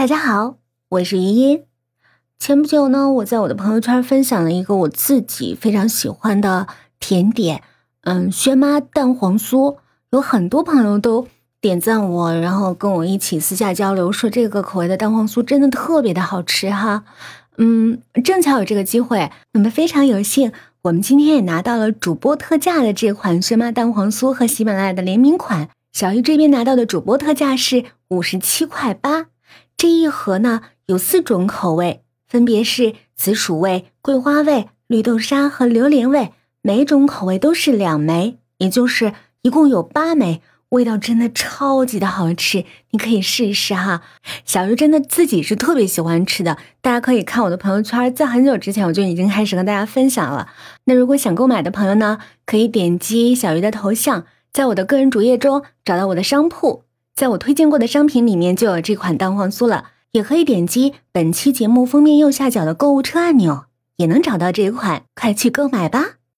大家好，我是余音。前不久呢，我在我的朋友圈分享了一个我自己非常喜欢的甜点，嗯，轩妈蛋黄酥，有很多朋友都点赞我，然后跟我一起私下交流，说这个口味的蛋黄酥真的特别的好吃哈。嗯，正巧有这个机会，那么非常有幸，我们今天也拿到了主播特价的这款轩妈蛋黄酥和喜马拉雅的联名款，小鱼这边拿到的主播特价是五十七块八。这一盒呢有四种口味，分别是紫薯味、桂花味、绿豆沙和榴莲味，每种口味都是两枚，也就是一共有八枚，味道真的超级的好吃，你可以试一试哈。小鱼真的自己是特别喜欢吃的，大家可以看我的朋友圈，在很久之前我就已经开始跟大家分享了。那如果想购买的朋友呢，可以点击小鱼的头像，在我的个人主页中找到我的商铺。在我推荐过的商品里面就有这款蛋黄酥了，也可以点击本期节目封面右下角的购物车按钮，也能找到这款，快去购买吧。